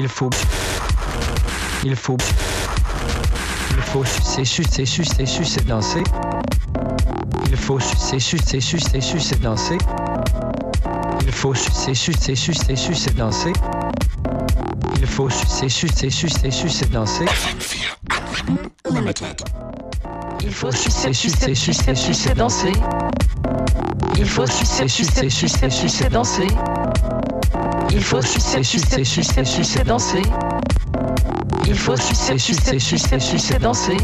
Il faut. Il faut. Il faut sucer, sucer, sucer, sucer, danser. Il faut sucer, sucer, sucer, sucer, danser. Il faut sucer, sucer, sucer, sucer, danser. Il faut sucer, sucer, sucer, sucer, danser. Il faut sucer, sucer, sucer, sucer, danser. Il faut sucer, sucer, sucer, sucer, danser. Il faut sucer, sucer, sucer, sucer, danser. Il faut sucer, sucer, sucer, sucer, danser.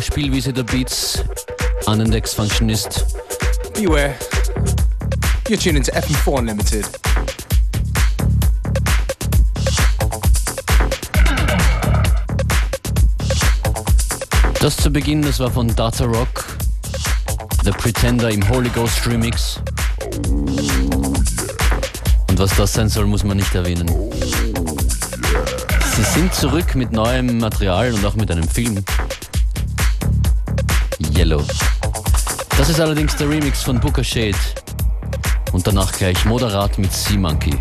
Der Spielwiese der Beats. Anendex Functionist. Beware. You're tuning to FM4 Unlimited. Das zu Beginn, das war von Data Rock, The Pretender im Holy Ghost Remix. Und was das sein soll, muss man nicht erwähnen. Sie sind zurück mit neuem Material und auch mit einem Film. Yellow. Das ist allerdings der Remix von Booker Shade. Und danach gleich moderat mit Sea Monkey.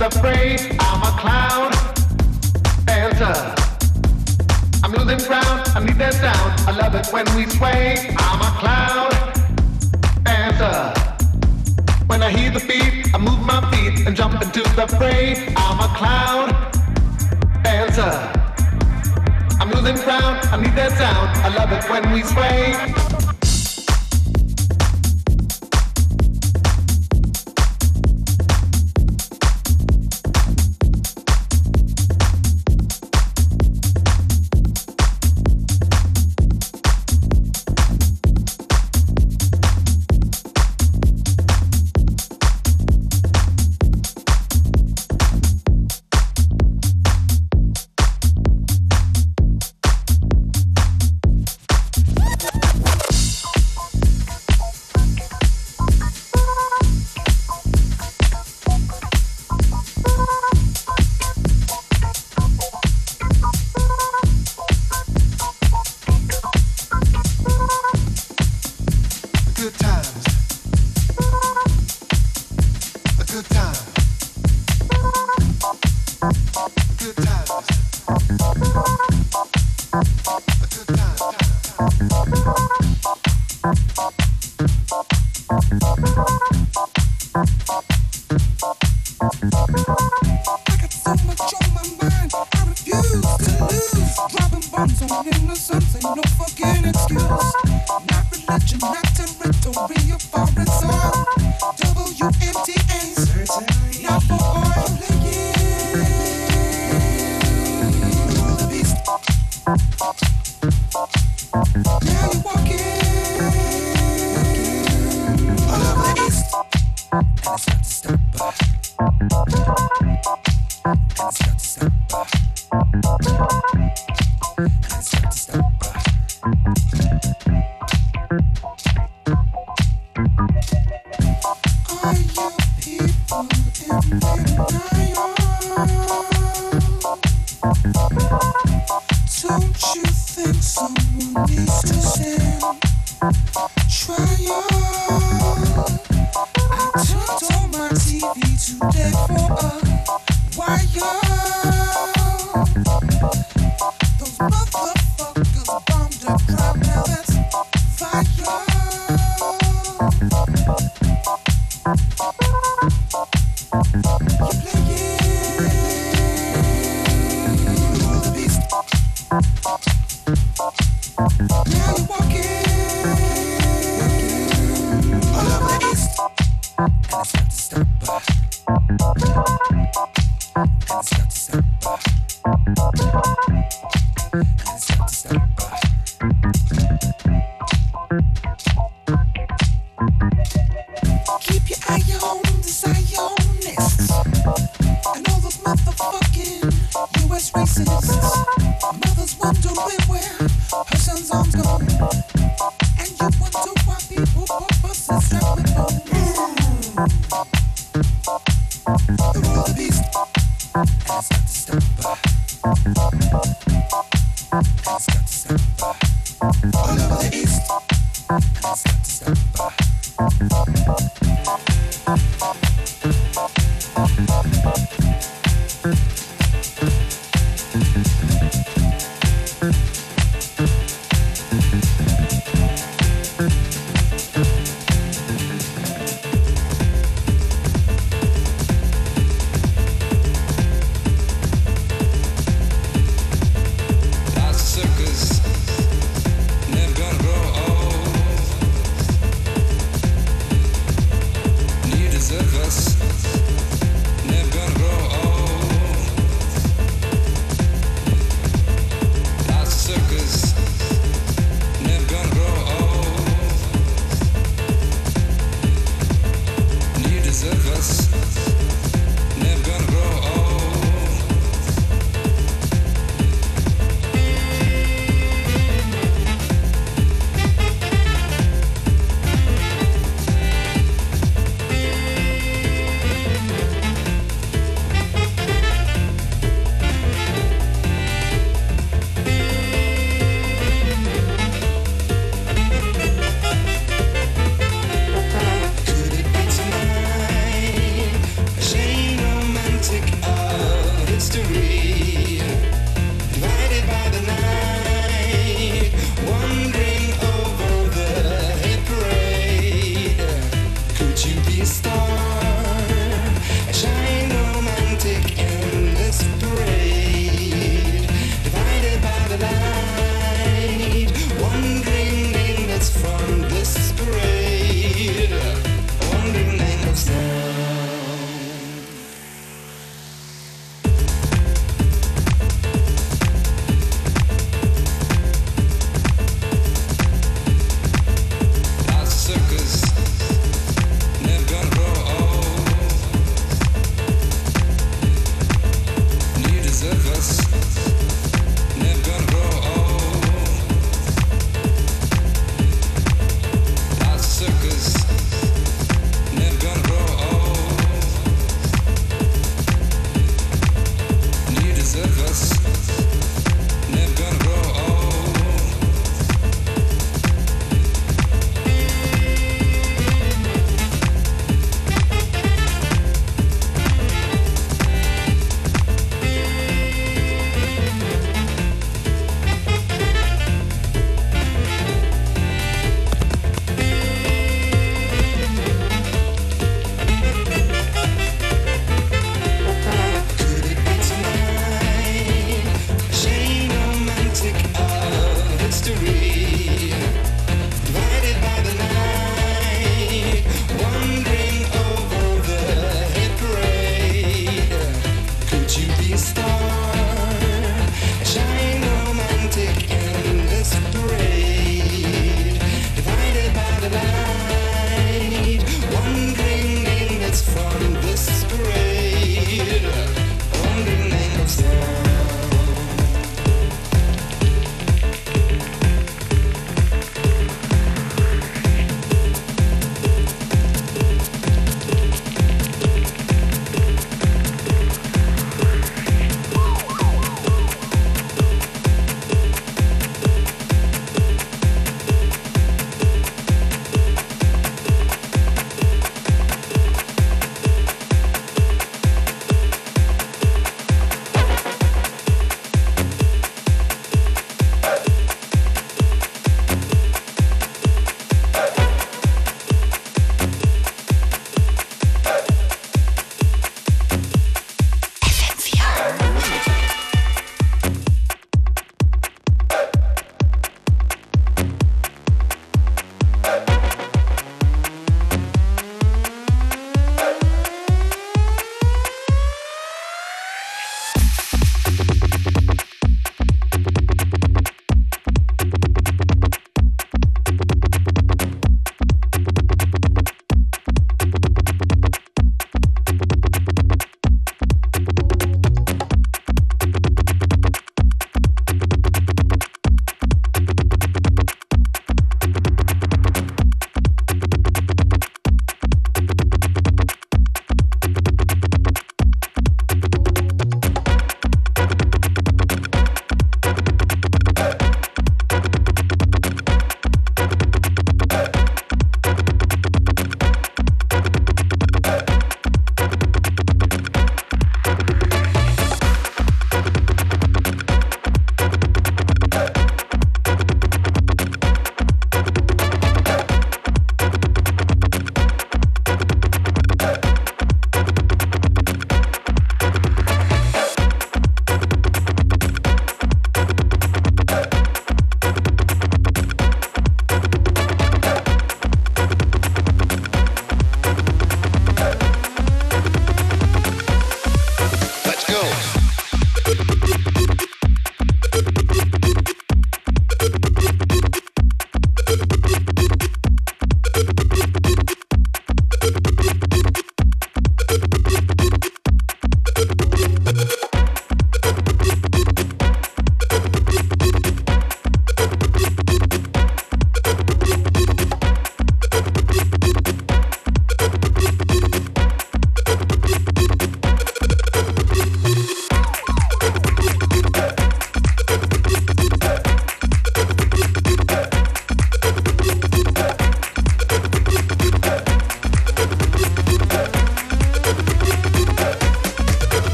I'm a clown dancer. I'm losing ground, I need that sound. I love it when we sway. I'm a clown dancer. When I hear the beat, I move my feet and jump into the fray. I'm a clown dancer. I'm losing ground, I need that sound. I love it when we sway.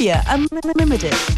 Mafia Unlimited.